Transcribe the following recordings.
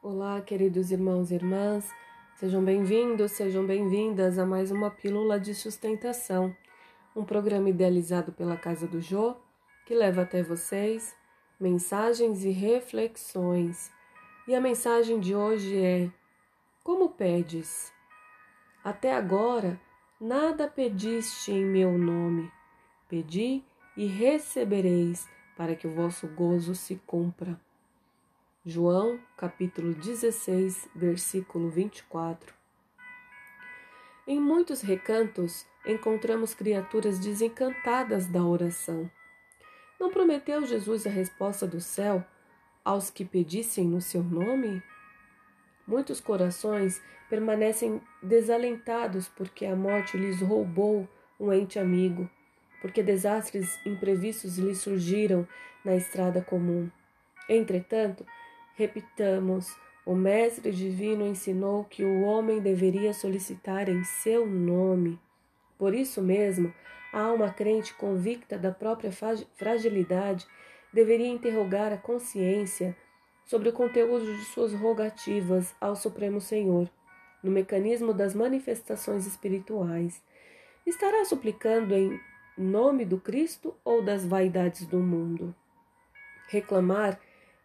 Olá, queridos irmãos e irmãs, sejam bem-vindos, sejam bem-vindas a mais uma Pílula de Sustentação, um programa idealizado pela Casa do Jô que leva até vocês mensagens e reflexões. E a mensagem de hoje é: Como pedes? Até agora nada pediste em meu nome. Pedi e recebereis, para que o vosso gozo se cumpra. João, capítulo 16, versículo 24. Em muitos recantos encontramos criaturas desencantadas da oração. Não prometeu Jesus a resposta do céu aos que pedissem no seu nome? Muitos corações permanecem desalentados porque a morte lhes roubou um ente amigo, porque desastres imprevistos lhes surgiram na estrada comum. Entretanto, Repitamos: o Mestre Divino ensinou que o homem deveria solicitar em seu nome. Por isso mesmo, a alma crente convicta da própria fragilidade deveria interrogar a consciência sobre o conteúdo de suas rogativas ao Supremo Senhor, no mecanismo das manifestações espirituais. Estará suplicando em nome do Cristo ou das vaidades do mundo? Reclamar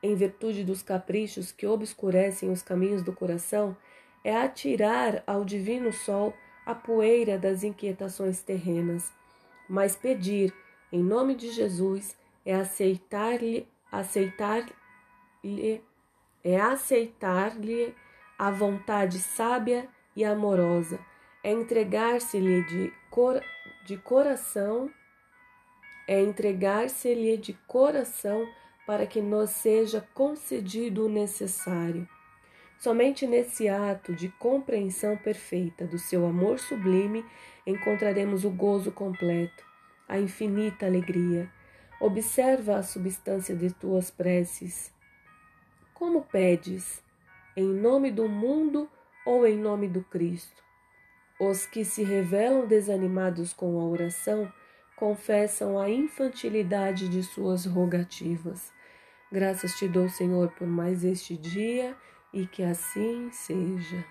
em virtude dos caprichos que obscurecem os caminhos do coração, é atirar ao divino sol a poeira das inquietações terrenas. Mas pedir, em nome de Jesus, é aceitar-lhe, aceitar-lhe, é aceitar-lhe a vontade sábia e amorosa, é entregar-se-lhe de, cor, de coração, é entregar-se-lhe de coração para que nos seja concedido o necessário. Somente nesse ato de compreensão perfeita do seu amor sublime encontraremos o gozo completo, a infinita alegria. Observa a substância de tuas preces. Como pedes? Em nome do mundo ou em nome do Cristo? Os que se revelam desanimados com a oração confessam a infantilidade de suas rogativas. Graças te dou, Senhor, por mais este dia e que assim seja.